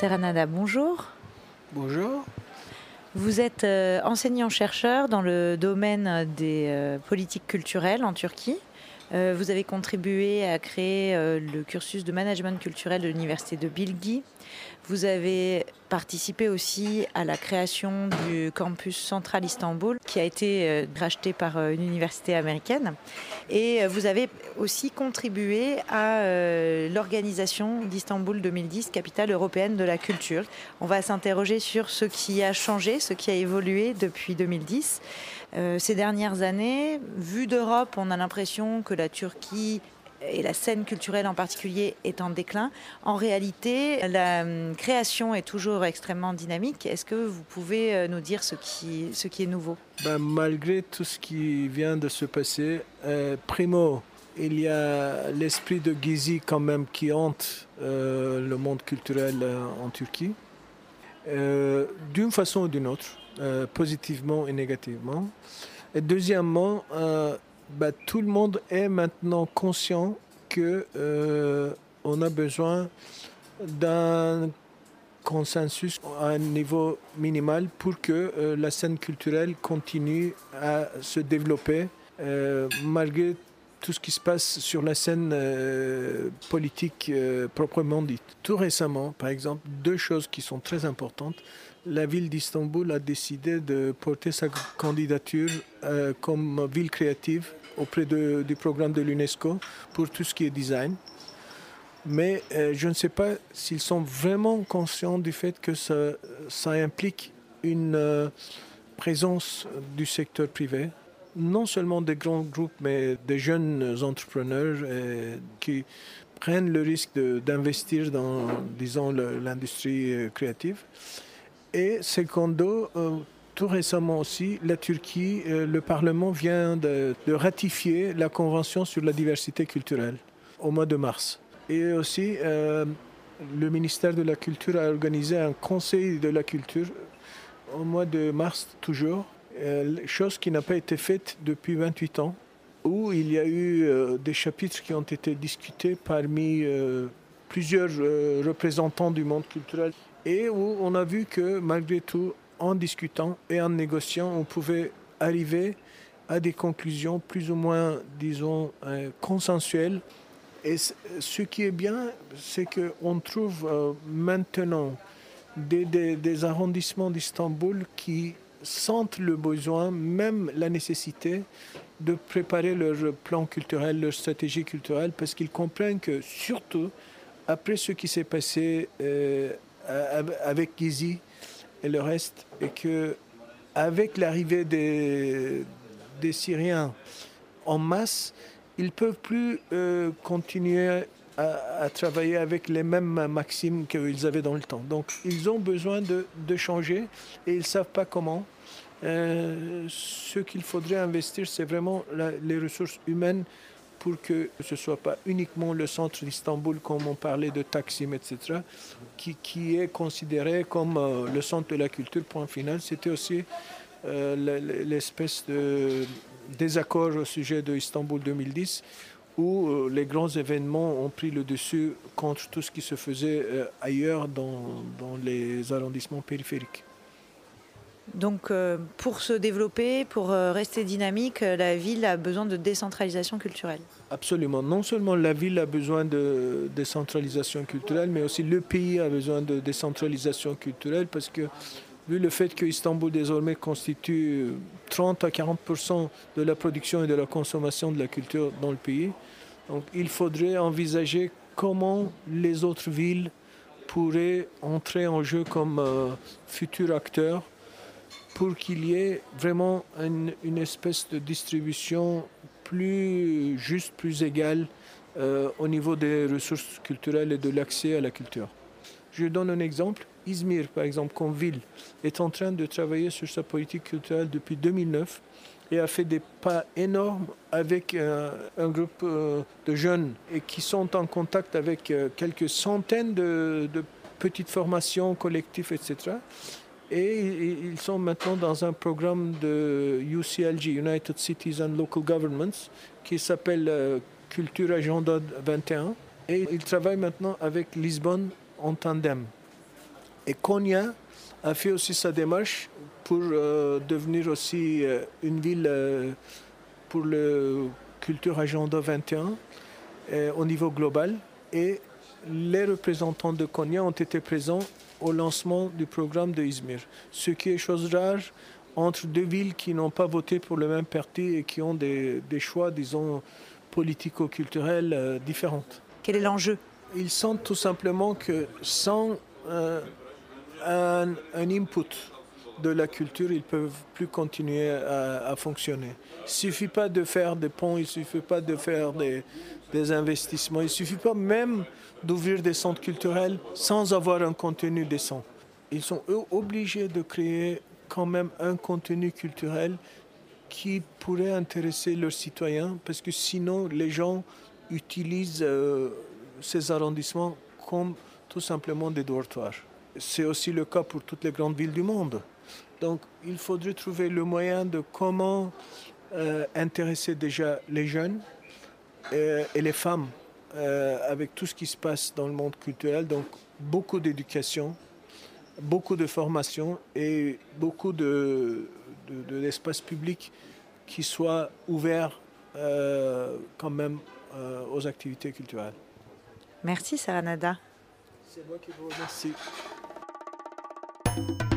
Seranada, bonjour. Bonjour. Vous êtes euh, enseignant-chercheur dans le domaine des euh, politiques culturelles en Turquie. Euh, vous avez contribué à créer le cursus de management culturel de l'université de Bilgi. Vous avez participé aussi à la création du campus central Istanbul, qui a été euh, racheté par euh, une université américaine. Et euh, vous avez aussi contribué à l'organisation d'Istanbul 2010, capitale européenne de la culture. On va s'interroger sur ce qui a changé, ce qui a évolué depuis 2010. ces dernières années, vu d'Europe, on a l'impression que la Turquie et la scène culturelle en particulier est en déclin. En réalité, la hum, création est toujours extrêmement dynamique. Est-ce que vous pouvez euh, nous dire ce qui, ce qui est nouveau? Ben, Malgré tout ce qui vient de se passer, euh, primo, il y a l'esprit de Gizi quand même qui hante euh, le monde culturel en Turquie, d'une façon ou d'une autre, positivement et négativement. Deuxièmement, bah, tout le monde est maintenant conscient que euh, on a besoin d'un consensus à un niveau minimal pour que euh, la scène culturelle continue à se développer euh, malgré tout ce qui se passe sur la scène politique proprement dite. Tout récemment, par exemple, deux choses qui sont très importantes la ville d'Istanbul a décidé de porter sa candidature comme ville créative auprès du programme de l'UNESCO pour tout ce qui est design. Mais euh, je ne sais pas s'ils sont vraiment conscients du fait que ça, implique une euh, présence du secteur privé, non seulement des grands groupes, mais des jeunes entrepreneurs euh, qui prennent le risque d'investir dans, l'industrie créative. Et secondo, tout récemment aussi, la Turquie, euh, le Parlement vient de, ratifier la Convention sur la diversité culturelle au mois de mars. Et aussi, euh, le ministère de la Culture a organisé un conseil de la culture au mois de mars toujours, euh, chose qui n'a pas été faite depuis 28 ans, où il y a eu des chapitres qui ont été discutés parmi plusieurs représentants du monde culturel et où on a vu que malgré tout, en discutant et en négociant, on pouvait arriver à des conclusions plus ou moins, disons, euh, consensuelles. Et ce qui est bien, c'est qu'on trouve euh, maintenant des, arrondissements d'Istanbul qui sentent le besoin, même la nécessité de préparer leur plan culturel, leur stratégie culturelle, parce qu'ils comprennent que surtout après ce qui s'est passé euh, avec Gizi, et le reste, et que avec l'arrivée des, des Syriens en masse, ils ne peuvent plus euh, continuer à, travailler avec les mêmes maximes qu'ils avaient dans le temps. Donc ils ont besoin de, de changer et ils ne savent pas comment. Euh, ce qu'il faudrait investir, c'est vraiment les ressources humaines pour que ce ne soit pas uniquement le centre d'Istanbul, comme on parlait de Taksim, etc., qui, qui est considéré comme euh, le centre de la culture, point final. C'était aussi euh, l'espèce de désaccord au sujet de Istanbul 2010, où euh, les grands événements ont pris le dessus contre tout ce qui se faisait ailleurs dans, dans les arrondissements périphériques. Donc euh, pour se développer, pour euh, rester dynamique, euh, la ville a besoin de décentralisation culturelle. Absolument. Non seulement la ville a besoin de décentralisation culturelle, mais aussi le pays a besoin de décentralisation culturelle parce que vu le fait que Istanbul désormais constitue 30 à 40% de la production et de la consommation de la culture dans le pays, donc il faudrait envisager comment les autres villes pourraient entrer en jeu comme futurs acteurs pour qu'il y ait vraiment une, espèce de distribution plus juste, plus égale euh, au niveau des ressources culturelles et de l'accès à la culture. Je donne un exemple. Izmir, par exemple, comme ville, est en train de travailler sur sa politique culturelle depuis 2009 et a fait des pas énormes avec euh, un groupe euh, de jeunes et qui sont en contact avec quelques centaines de, de petites formations collectives, etc Et ils sont maintenant dans un programme de UCLG, United Cities and Local Governments, qui s'appelle euh, Culture Agenda 21. Et ils travaillent maintenant avec Lisbonne en tandem. Et Konya a fait aussi sa démarche pour euh, devenir aussi euh, une ville pour le Culture Agenda 21 au niveau global. Les représentants de Konya ont été présents au lancement du programme de Izmir, ce qui est chose rare entre deux villes qui n'ont pas voté pour le même parti et qui ont des, choix, disons, politico-culturels euh, différents. Quel est l'enjeu? Ils sentent tout simplement que sans euh, un, input de la culture, ils ne peuvent plus continuer à, fonctionner. Il ne suffit pas de faire des ponts, il ne suffit pas de faire des, investissements, il ne suffit pas même d'ouvrir des centres culturels sans avoir un contenu décent. Ils sont obligés de créer quand même un contenu culturel qui pourrait intéresser leurs citoyens, parce que sinon les gens utilisent euh, ces arrondissements comme tout simplement des dortoirs. C'est aussi le cas pour toutes les grandes villes du monde. Donc il faudrait trouver le moyen de comment euh, intéresser déjà les jeunes euh, et les femmes euh, avec tout ce qui se passe dans le monde culturel. Donc beaucoup d'éducation, beaucoup de formation et beaucoup de, d'espace public qui soit ouvert euh, quand même aux activités culturelles. Merci Saranada. C'est moi qui vous remercie. thank you